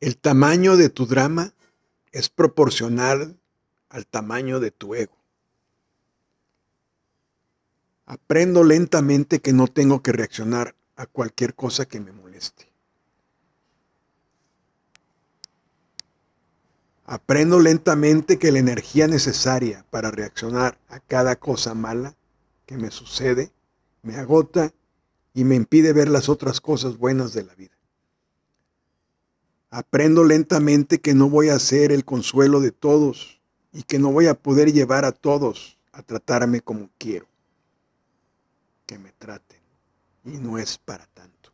El tamaño de tu drama es proporcional al tamaño de tu ego. Aprendo lentamente que no tengo que reaccionar a cualquier cosa que me moleste. Aprendo lentamente que la energía necesaria para reaccionar a cada cosa mala que me sucede me agota y me impide ver las otras cosas buenas de la vida. Aprendo lentamente que no voy a ser el consuelo de todos y que no voy a poder llevar a todos a tratarme como quiero. Que me traten. Y no es para tanto.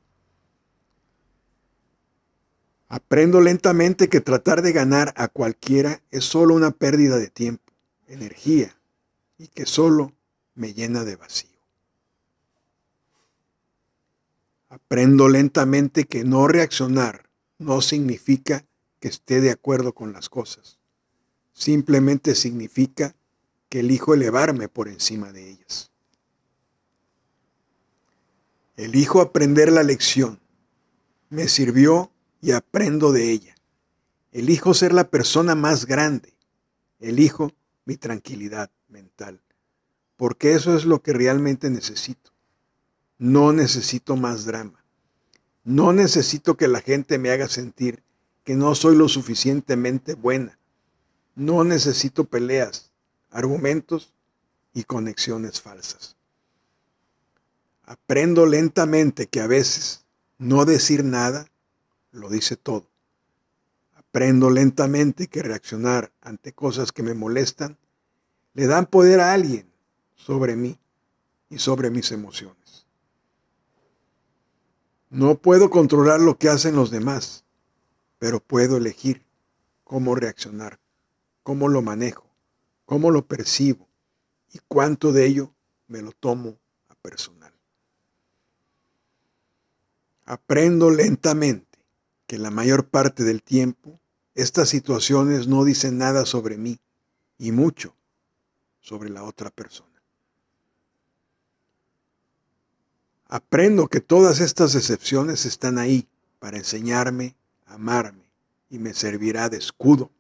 Aprendo lentamente que tratar de ganar a cualquiera es solo una pérdida de tiempo, energía, y que solo me llena de vacío. Aprendo lentamente que no reaccionar no significa que esté de acuerdo con las cosas. Simplemente significa que elijo elevarme por encima de ellas. Elijo aprender la lección. Me sirvió y aprendo de ella. Elijo ser la persona más grande. Elijo mi tranquilidad mental. Porque eso es lo que realmente necesito. No necesito más drama. No necesito que la gente me haga sentir que no soy lo suficientemente buena. No necesito peleas, argumentos y conexiones falsas. Aprendo lentamente que a veces no decir nada lo dice todo. Aprendo lentamente que reaccionar ante cosas que me molestan le dan poder a alguien sobre mí y sobre mis emociones. No puedo controlar lo que hacen los demás, pero puedo elegir cómo reaccionar, cómo lo manejo, cómo lo percibo y cuánto de ello me lo tomo a personal. Aprendo lentamente que la mayor parte del tiempo estas situaciones no dicen nada sobre mí y mucho sobre la otra persona. Aprendo que todas estas excepciones están ahí para enseñarme a amarme y me servirá de escudo.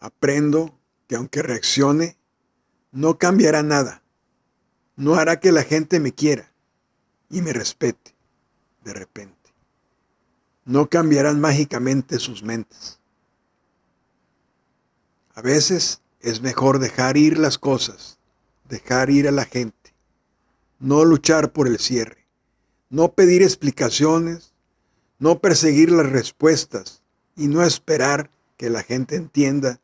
Aprendo que aunque reaccione, no cambiará nada. No hará que la gente me quiera y me respete de repente. No cambiarán mágicamente sus mentes. A veces es mejor dejar ir las cosas, dejar ir a la gente, no luchar por el cierre, no pedir explicaciones, no perseguir las respuestas y no esperar que la gente entienda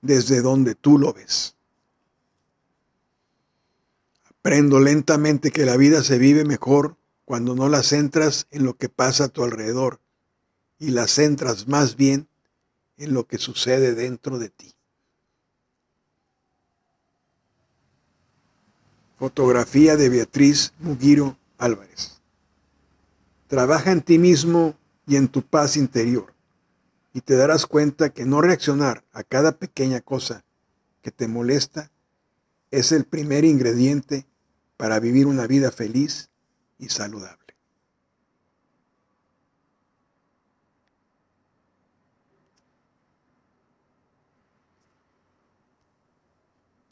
desde donde tú lo ves. Aprendo lentamente que la vida se vive mejor cuando no las centras en lo que pasa a tu alrededor y las centras más bien en lo que sucede dentro de ti. Fotografía de Beatriz Mugiro Álvarez. Trabaja en ti mismo y en tu paz interior y te darás cuenta que no reaccionar a cada pequeña cosa que te molesta es el primer ingrediente para vivir una vida feliz y saludable.